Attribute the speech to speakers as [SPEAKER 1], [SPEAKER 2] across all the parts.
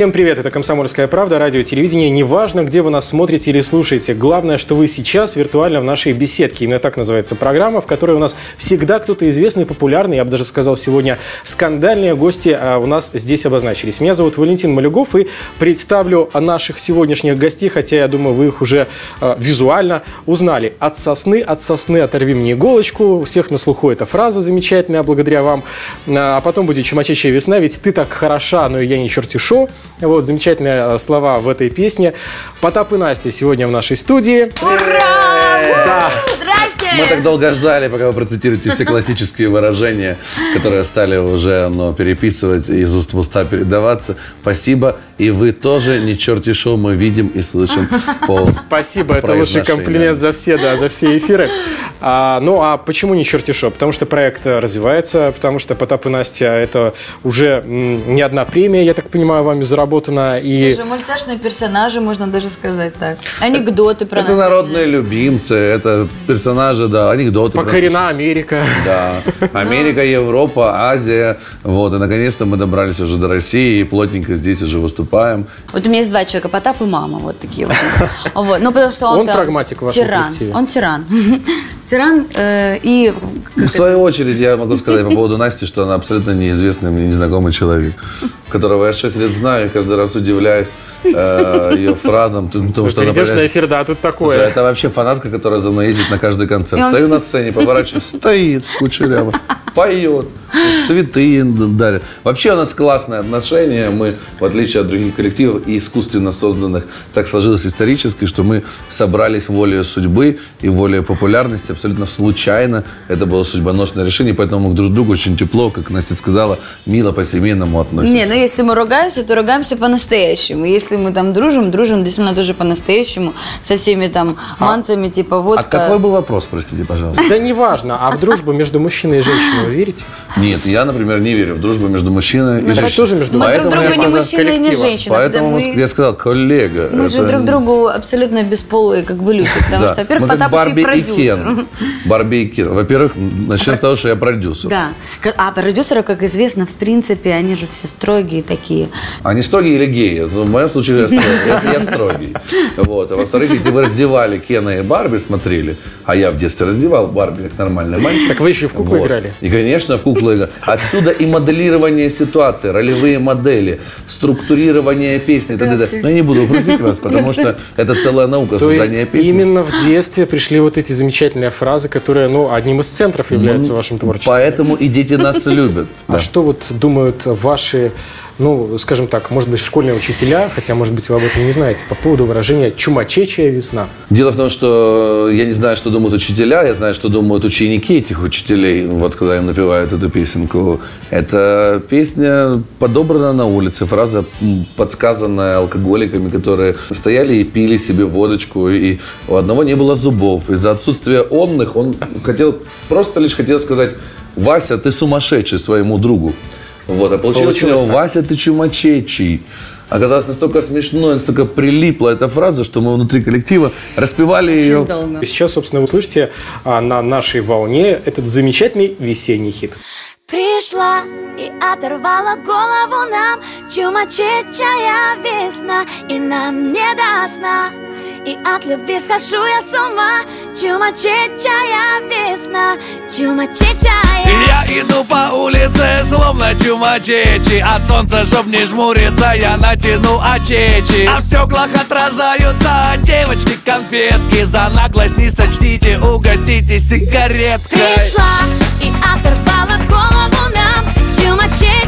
[SPEAKER 1] Всем привет, это «Комсомольская правда», радио, телевидение. Неважно, где вы нас смотрите или слушаете. Главное, что вы сейчас виртуально в нашей беседке. Именно так называется программа, в которой у нас всегда кто-то известный, популярный, я бы даже сказал, сегодня скандальные гости а у нас здесь обозначились. Меня зовут Валентин Малюгов и представлю наших сегодняшних гостей, хотя я думаю, вы их уже э, визуально узнали. От сосны, от сосны оторви мне иголочку. У всех на слуху эта фраза замечательная, благодаря вам. А потом будет чумачащая весна, ведь ты так хороша, но я не черти шо. Вот, замечательные э, слова в этой песне. Потап и Настя сегодня в нашей студии.
[SPEAKER 2] Ура!
[SPEAKER 1] Да.
[SPEAKER 2] Здрасте!
[SPEAKER 3] Мы так долго ждали, пока вы процитируете все классические выражения, которые стали уже ну, переписывать, из уст в уста передаваться. Спасибо. И вы тоже, не черти шоу, мы видим и слышим по
[SPEAKER 1] Спасибо, это лучший комплимент за все, да, за все эфиры. А, ну, а почему не черти шо? Потому что проект э, развивается, потому что Потап и Настя это уже не одна премия, я так понимаю, вами заработана. И
[SPEAKER 2] Это же мультяшные персонажи, можно даже сказать так. Анекдоты про
[SPEAKER 3] Это
[SPEAKER 2] нас.
[SPEAKER 3] народные любимцы, это персонажи, да, анекдоты. про-
[SPEAKER 1] покорена Америка.
[SPEAKER 3] Да. Америка, Европа, Азия. Вот, и наконец-то мы добрались уже до России и плотненько здесь уже выступаем.
[SPEAKER 2] Вот у меня есть два человека, Потап и мама, вот такие вот. Вот, ну потому что он
[SPEAKER 1] Он
[SPEAKER 2] там
[SPEAKER 1] прагматик в вашем
[SPEAKER 2] тиран.
[SPEAKER 1] коллективе.
[SPEAKER 2] Он тиран. Тиран э, и
[SPEAKER 3] В свою очередь, я могу сказать по поводу Насти, что она абсолютно неизвестный мне незнакомый человек, которого я 6 лет знаю и каждый раз удивляюсь э, ее фразам. Потому что она
[SPEAKER 1] Придешь на
[SPEAKER 3] понимает,
[SPEAKER 1] эфир, да, тут
[SPEAKER 3] Слушай,
[SPEAKER 1] такое.
[SPEAKER 3] Это вообще фанатка, которая за мной ездит на каждый концерт. Стою на сцене, поворачиваюсь, стоит кучеряво, поет, цветы дарит. Вообще у нас классные отношения. Мы, в отличие от других коллективов и искусственно созданных, так сложилось исторически, что мы собрались волей судьбы и волей популярности абсолютно случайно. Это было судьбоносное решение, поэтому мы к друг другу очень тепло, как Настя сказала, мило по-семейному относимся.
[SPEAKER 2] Не, ну если мы ругаемся, то ругаемся по-настоящему. Если мы там дружим, дружим действительно тоже по-настоящему, со всеми там манцами, типа
[SPEAKER 3] А
[SPEAKER 2] водка.
[SPEAKER 3] какой был вопрос, простите, пожалуйста?
[SPEAKER 1] Да неважно, а в дружбу между мужчиной и женщиной вы верите?
[SPEAKER 3] Нет, я, например, не верю в дружбу между мужчиной и женщиной.
[SPEAKER 1] что же между
[SPEAKER 2] Мы друг другу
[SPEAKER 3] я
[SPEAKER 2] не мужчина и не женщина.
[SPEAKER 3] Поэтому
[SPEAKER 2] потому
[SPEAKER 3] я сказал, коллега.
[SPEAKER 2] Мы же
[SPEAKER 3] это-
[SPEAKER 2] друг другу абсолютно бесполые, как бы люди. Потому
[SPEAKER 3] Да.
[SPEAKER 2] что, во-первых,
[SPEAKER 3] Мы
[SPEAKER 2] Потап еще и
[SPEAKER 3] Барби и
[SPEAKER 2] продюсер.
[SPEAKER 3] Кен. Барби и Кен. Во-первых, начнем с того, что я продюсер.
[SPEAKER 2] Да. А продюсеры, как известно, в принципе, они же все строгие такие.
[SPEAKER 3] Они строгие или геи? Ну, В моем случае я строгий. Вот. А во-вторых, если вы раздевали Кена и Барби, смотрели, а я в детстве раздевал Барби как нормальный мальчик.
[SPEAKER 1] Так вы еще и в куклы играли?
[SPEAKER 3] И, конечно, в куклы. Отсюда и моделирование ситуации, ролевые модели, структурирование песни и т.д. Но я не буду угрузить вас, потому что это целая наука
[SPEAKER 1] То
[SPEAKER 3] создания
[SPEAKER 1] есть
[SPEAKER 3] песни.
[SPEAKER 1] именно в детстве пришли вот эти замечательные фразы, которые, ну, одним из центров являются в вашем творчестве.
[SPEAKER 3] Поэтому и дети нас любят.
[SPEAKER 1] А
[SPEAKER 3] Да.
[SPEAKER 1] что вот думают ваши, ну, скажем так, может быть, школьные учителя, хотя, может быть, вы об этом не знаете, по поводу выражения «чумачечая весна».
[SPEAKER 3] Дело в том, что я не знаю, что думают учителя, я знаю, что думают ученики этих учителей, вот когда им напевают эту песенку. Эта песня подобрана на улице, фраза подсказанная алкоголиками, которые стояли и пили себе водочку, и у одного не было зубов. Из-за отсутствия онных он хотел, просто лишь хотел сказать, Вася, ты сумасшедший своему другу. Вот, а получилось,
[SPEAKER 1] Получилось так.
[SPEAKER 3] Вася, ты чумачечий. Оказалось настолько смешно, настолько прилипла эта фраза, что мы внутри коллектива распевали ее.
[SPEAKER 2] долго.
[SPEAKER 1] И сейчас, собственно, вы слышите а, на нашей волне этот замечательный весенний хит.
[SPEAKER 4] Пришла и оторвала голову нам Чумачечая весна И нам не до сна И от любви схожу я с ума. Чумачечая весна. Чумачечая
[SPEAKER 5] Я иду по улице, словно чумачечи От солнца, чтоб не жмуриться, я натяну очечи. А в стеклах отражаются девочки конфетки. За наглость не сочтите, угостите сигареткой.
[SPEAKER 4] Пришла и оторвала голову нам. Чумачечая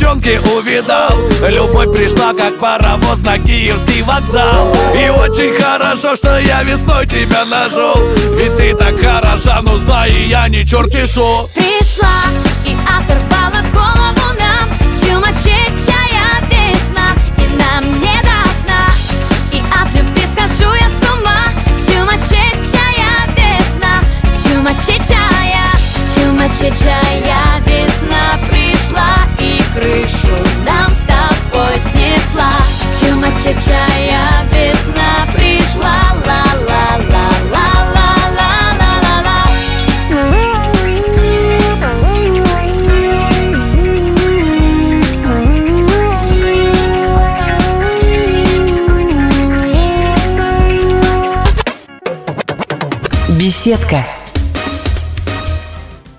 [SPEAKER 5] девчонки увидал. Любовь пришла, как паровоз на киевский вокзал. И очень хорошо, что я весной тебя нашел. Ведь ты так хороша, но знай, я не черти шо.
[SPEAKER 4] Пришла и оторвала голову нам. Чумачечая весна И нам не до сна. И от любви схожу я с ума. Чумачечая весна Чумачечая Чумачечая весна крышу нам с тобой снесла Чумачечая весна Пришла
[SPEAKER 6] Беседка.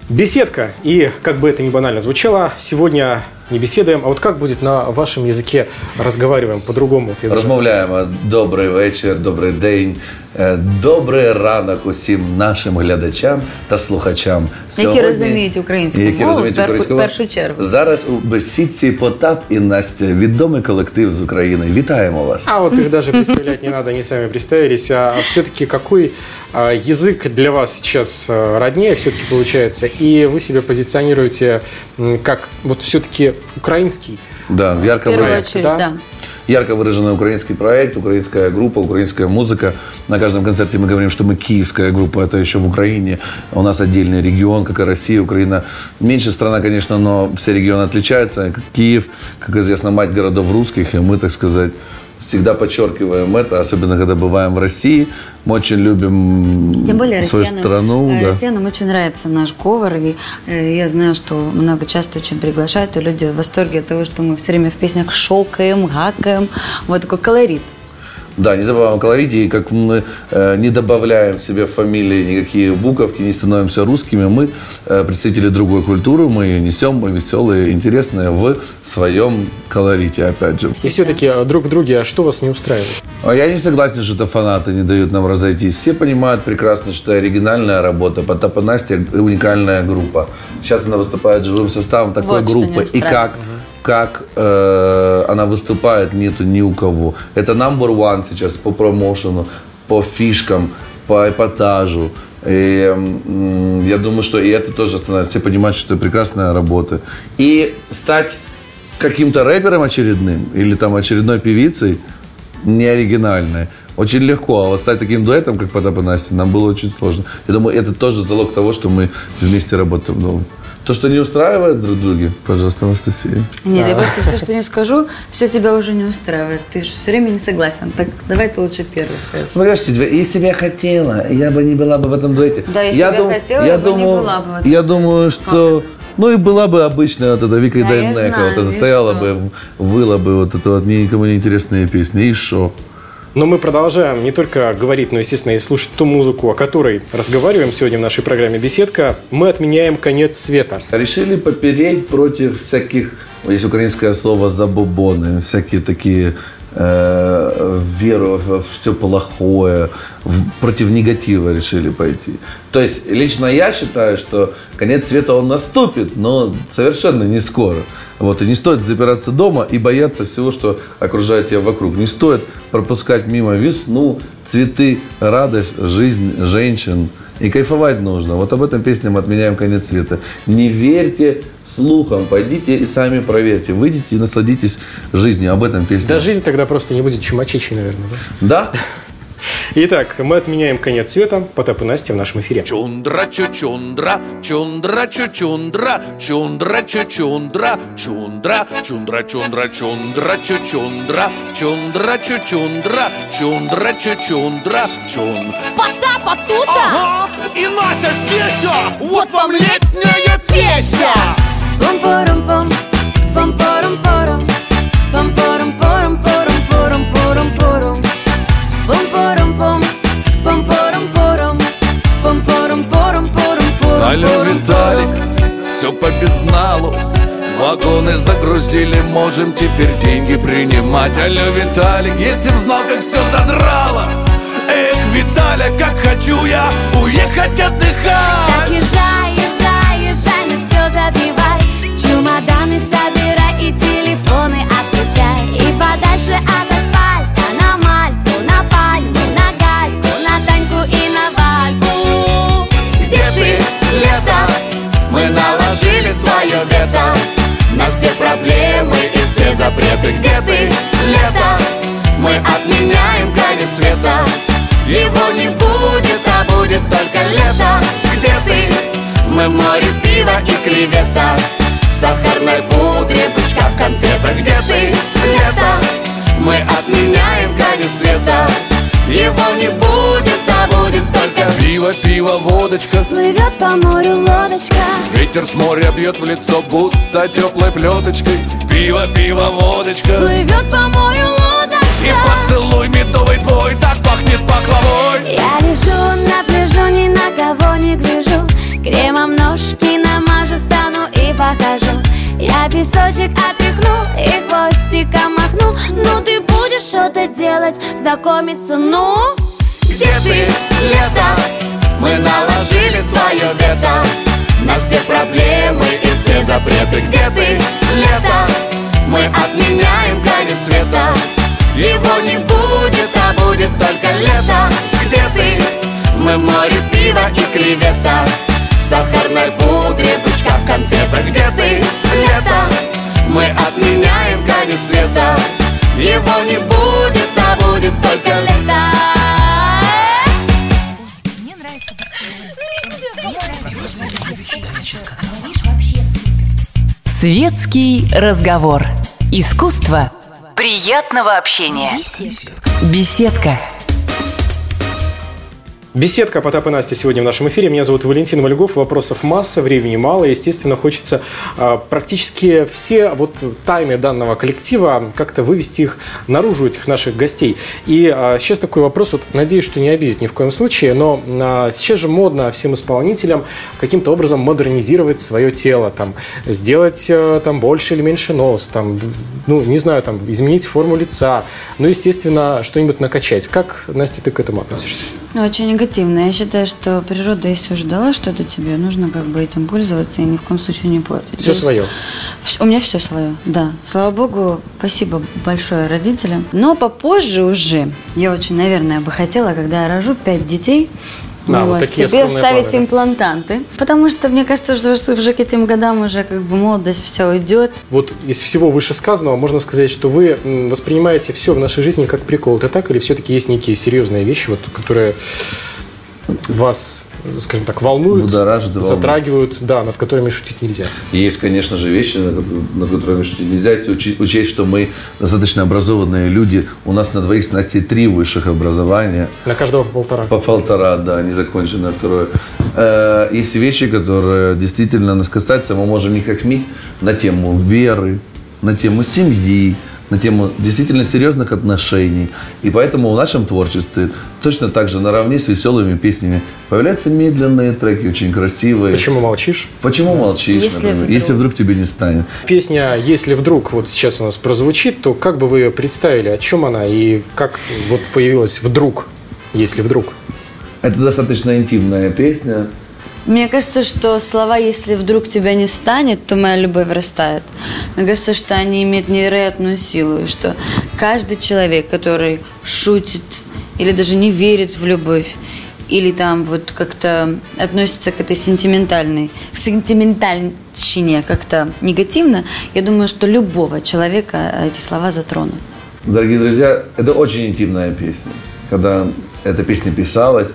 [SPEAKER 1] Беседка. И, как бы это ни банально звучало, сегодня не беседуем, а вот как будет на вашем языке разговариваем по-другому? Вот я даже-
[SPEAKER 3] Розмовляємо добрий вечір, добрий день, е, добрий ранок усім нашим глядачам та слухачам.
[SPEAKER 2] Які розуміють українську
[SPEAKER 3] Які
[SPEAKER 2] мову,
[SPEAKER 3] розуміють
[SPEAKER 2] в пер-
[SPEAKER 3] українську
[SPEAKER 2] в
[SPEAKER 3] мову.
[SPEAKER 2] першу чергу.
[SPEAKER 3] Зараз у бесідці Потап і Настя, відомий колектив з України. Вітаємо вас.
[SPEAKER 1] А вот их даже представлять не надо, они сами представились. А все-таки какой а, язык для вас сейчас а, роднее все-таки получается? И вы себя позиционируете м, как вот все-таки украинский?
[SPEAKER 3] Да,
[SPEAKER 2] В
[SPEAKER 3] ярко,
[SPEAKER 2] первую
[SPEAKER 3] выражен-
[SPEAKER 2] очередь,
[SPEAKER 1] да?
[SPEAKER 2] да.
[SPEAKER 3] ярко выраженный украинский проект, украинская группа, украинская музыка. На каждом концерте мы говорим, что мы киевская группа, это еще в Украине. У нас отдельный регион, как и Россия, Украина. Меньше страна, конечно, но все регионы отличаются. Как Киев, как известно, мать городов русских, и мы, так сказать, всегда подчеркиваем это, особенно когда бываем в России. Мы очень любим
[SPEAKER 2] Тем более
[SPEAKER 3] свою
[SPEAKER 2] россиянам,
[SPEAKER 3] страну.
[SPEAKER 2] э,
[SPEAKER 3] да.
[SPEAKER 2] россиянам очень нравится наш говор, и э, я знаю, что много часто очень приглашают, и люди в восторге от того, что мы все время в песнях шокаем, гакаем, вот такой колорит.
[SPEAKER 3] Да, не забываем о колорите, и как мы э, не добавляем в себе в фамилии никакие буковки, не становимся русскими, мы э, представители другой культуры, мы ее несем, мы веселые, интересные в своем колорите, опять же.
[SPEAKER 1] И все-таки друг в друге, а что вас не устраивает?
[SPEAKER 3] А Я не согласен, что это фанаты не дают нам разойтись. Все понимают прекрасно, что оригинальная работа. Потап и Настя – уникальная группа. Сейчас она выступает живым составом такой
[SPEAKER 2] Вот что не
[SPEAKER 3] группы. И как, как э, она выступает, нету ни у кого. Это number one сейчас по промоушену, по фишкам, по эпатажу. И, м, я думаю, что и это тоже становится. Все понимают, что это прекрасная работа. И стать каким-то рэпером очередным или там очередной певицей не оригинальной. Очень легко, а вот стать таким дуэтом, как Потап и Настя, нам было очень сложно. Я думаю, это тоже залог того, что мы вместе работаем. Ну, то, что не устраивает друг друга, пожалуйста, Анастасия.
[SPEAKER 2] Нет, я просто все, что не скажу, все тебя уже не устраивает. Ты же все время не согласен. Так давай ты лучше первый скажешь.
[SPEAKER 3] Ну, если бы я хотела, я бы не была бы в этом дуэте.
[SPEAKER 2] Да, если
[SPEAKER 3] я
[SPEAKER 2] бы я хотела, я бы не была бы в этом
[SPEAKER 3] Я думаю, что... Ну и была бы обычная вот эта Вика
[SPEAKER 2] Да,
[SPEAKER 3] Дайнека, вот это стояла
[SPEAKER 2] что?
[SPEAKER 3] бы, выла бы вот это вот никому не интересные песни. И шо?
[SPEAKER 1] Но мы продолжаем не только говорить, но, естественно, и слушать ту музыку, о которой разговариваем сегодня в нашей программе «Беседка». Мы отменяем конец света.
[SPEAKER 3] Решили попереть против всяких, есть украинское слово «забобоны», всякие такие э, веру во все плохое, в- против негатива решили пойти. То есть лично я считаю, что конец света он наступит, но совершенно не скоро. Вот, и не стоит запираться дома и бояться всего, что окружает тебя вокруг. Не стоит пропускать мимо весну, цветы, радость, жизнь женщин. И кайфовать нужно. Вот об этом песне мы отменяем конец света. Не верьте слухам, пойдите и сами проверьте. Выйдите и насладитесь жизнью. Об этом песня.
[SPEAKER 1] Да жизнь тогда просто не будет чумачечей, наверное. Да?
[SPEAKER 3] Да?
[SPEAKER 1] Итак, мы отменяем конец света. Потап и Настя в нашем эфире.
[SPEAKER 5] Чундра чучундра, чундра чучундра, чундра чучундра, чундра, чундра чундра чундра чучундра, чундра чучундра, чундра чучундра, чун.
[SPEAKER 4] Потапа тута!
[SPEAKER 5] Ага, и Настя здесь, а! вот вам летняя песня!
[SPEAKER 4] Пум-порум-пум, пум-порум-порум, пум-порум-порум-порум-порум-порум-порум.
[SPEAKER 5] Королев Виталик Все по безналу. Вагоны загрузили, можем теперь деньги принимать. Алло, Виталик, если б знал, как все задрало. Эх, Виталя, как хочу я уехать отдыхать.
[SPEAKER 4] Так езжай, езжай, езжай, на все забивай. Чемоданы собирай и телефоны отключай. И подальше от свое вето На все проблемы и все запреты. Где ты, лето? Мы отменяем конец света. Его не будет, а будет только лето. Где ты? Мы в море пива и креветок Сахарной пудре, бычка в конфетах Где ты, лето? Мы отменяем конец света Его не будет, а будет только
[SPEAKER 5] Пиво, пиво, водочка.
[SPEAKER 4] Плывет по морю лодочка.
[SPEAKER 5] Ветер с моря бьет в лицо, будто теплой плеточкой. Пиво, пиво, водочка.
[SPEAKER 4] Плывет по морю
[SPEAKER 5] И
[SPEAKER 4] лодочка
[SPEAKER 5] поцелуй медовый твой Так пахнет пахлавой.
[SPEAKER 4] Я лежу на пляжу, ни на кого не гляжу. Кремом ножки намажу, стану и покажу. Я песочек отряхну ты будешь что-то делать, знакомиться, ну Где ты, лето? Мы наложили свое вето На все проблемы и все запреты. Где ты, лето? Мы отменяем конец света. Его не будет, а будет только лето. Где ты? Мы море пива и креветок Сахарной пудре, бычка в конфетах Где ты, лето? Мы отменяем конец света Его не будет, а будет только лето
[SPEAKER 6] Светский разговор. Искусство приятного общения. Беседка.
[SPEAKER 1] Беседка Потап и Настя сегодня в нашем эфире. Меня зовут Валентин Мальгов. Вопросов масса, времени мало. Естественно, хочется а, практически все вот тайны данного коллектива как-то вывести их наружу, этих наших гостей. И а, сейчас такой вопрос, вот надеюсь, что не обидит ни в коем случае, но а, сейчас же модно всем исполнителям каким-то образом модернизировать свое тело, там, сделать а, там больше или меньше нос, там, ну, не знаю, там, изменить форму лица, ну, естественно, что-нибудь накачать. Как, Настя, ты к этому относишься?
[SPEAKER 2] Очень негативно. Я считаю, что природа, если уже дала что-то тебе, нужно как бы этим пользоваться и ни в коем случае не портить.
[SPEAKER 1] Все
[SPEAKER 2] есть
[SPEAKER 1] свое.
[SPEAKER 2] У меня все свое, да. Слава богу, спасибо большое родителям. Но попозже уже, я очень, наверное, бы хотела, когда я рожу пять детей,
[SPEAKER 1] А, вот такие
[SPEAKER 2] себе вставить
[SPEAKER 1] планы, да?
[SPEAKER 2] имплантанты. Потому что, мне кажется, уже, уже к этим годам уже как бы молодость все уйдет.
[SPEAKER 1] Вот из всего вышесказанного можно сказать, что вы воспринимаете все в нашей жизни как прикол. Это так? Или все-таки есть некие серьезные вещи, вот, которые вас, скажем так, волнуют,
[SPEAKER 3] волнуют.
[SPEAKER 1] затрагивают, да, над которыми шутить нельзя?
[SPEAKER 3] Есть, конечно же, вещи, над ко- над которыми шутить нельзя, если учесть, что мы достаточно образованные люди. У нас на двоих с Настей три высших образования.
[SPEAKER 1] На каждого по полтора.
[SPEAKER 3] По полтора, да, незаконченное второе. Э, Есть вещи, которые действительно нас касаются. Мы можем не как ми на тему веры, на тему семьи, на тему действительно серьезных отношений. И поэтому в нашем творчестве точно так же наравне с веселыми песнями появляются медленные треки, очень красивые.
[SPEAKER 1] Почему молчишь?
[SPEAKER 3] Почему молчишь,
[SPEAKER 2] Если
[SPEAKER 3] например,
[SPEAKER 2] вдруг.
[SPEAKER 3] если вдруг тебе не станет?
[SPEAKER 1] Песня «Если вдруг» вот сейчас у нас прозвучит, то как бы вы ее представили? О чем она? И как вот появилась вдруг, если вдруг?
[SPEAKER 3] Это достаточно интимная песня.
[SPEAKER 2] Мне кажется, что слова «если вдруг тебя не станет, то моя любовь растает». Мне кажется, что они имеют невероятную силу, и что каждый человек, который шутит или даже не верит в любовь, или там вот как-то относится к этой сентиментальной, к сентиментальщине как-то негативно, я думаю, что любого человека эти слова затронут.
[SPEAKER 3] Дорогие друзья, это очень интимная песня. Когда эта песня писалась,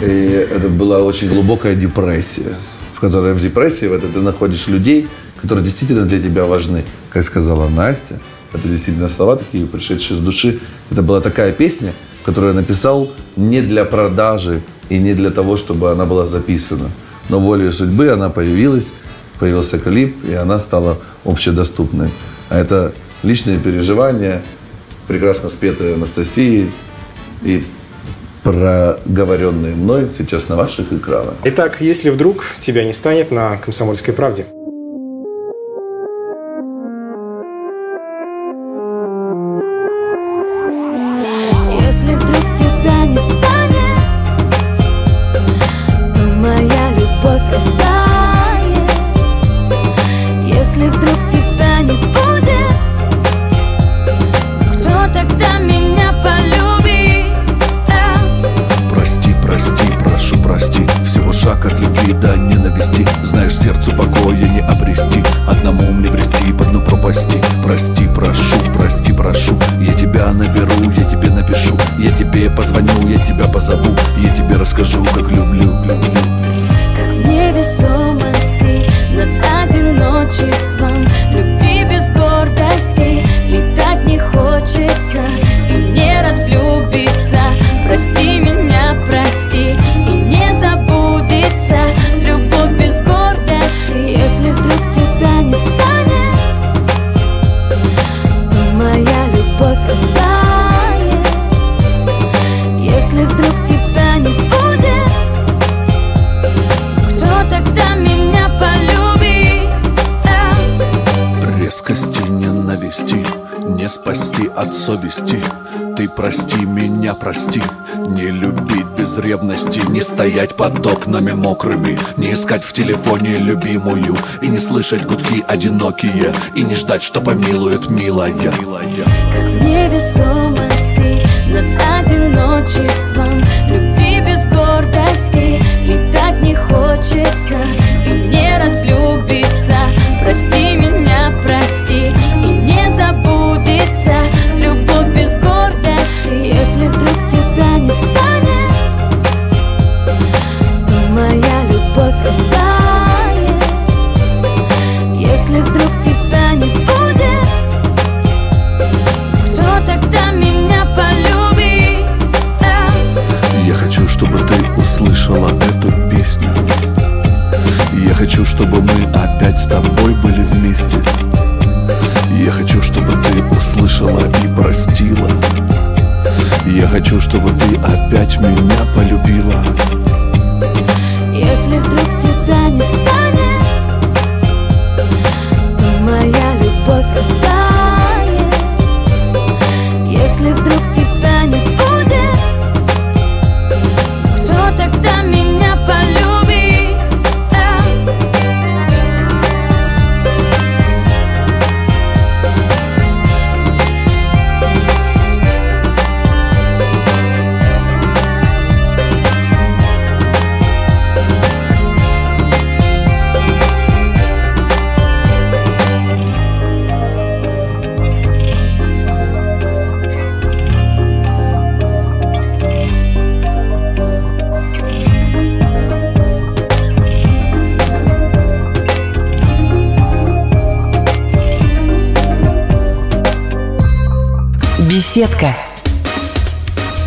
[SPEAKER 3] и это была очень глубокая депрессия, в которой в депрессии в этой ты находишь людей, которые действительно для тебя важны. Как сказала Настя, это действительно слова такие, пришедшие с души. Это была такая песня, которую я написал не для продажи и не для того, чтобы она была записана. Но волею судьбы она появилась, появился клип, и она стала общедоступной. А это личные переживания, прекрасно спетые Анастасией и проговоренные мной сейчас на ваших экранах.
[SPEAKER 1] Итак, если вдруг тебя не станет на «Комсомольской правде».
[SPEAKER 5] Наберу, я тебе напишу Я тебе позвоню, я тебя позову Я тебе расскажу, как люблю,
[SPEAKER 4] Как в невесомости над одиночеством Если вдруг тебя не будет кто тогда меня полюбит?
[SPEAKER 5] Резкости ненависти Не спасти от совести. Ты прости меня, прости. Не любить без ревности Не стоять под окнами мокрыми. Не искать в телефоне любимую И не слышать гудки одинокие. И не ждать, что помилует милая.
[SPEAKER 4] Как в невесомости над одиночеством Любви без гордости. Летать не хочется и
[SPEAKER 5] были вместе. Я хочу, чтобы ты услышала и простила. Я хочу, чтобы ты опять меня полюбила.
[SPEAKER 4] Если вдруг тебя не станет То моя любовь растает. Если вдруг тебя
[SPEAKER 6] Беседка.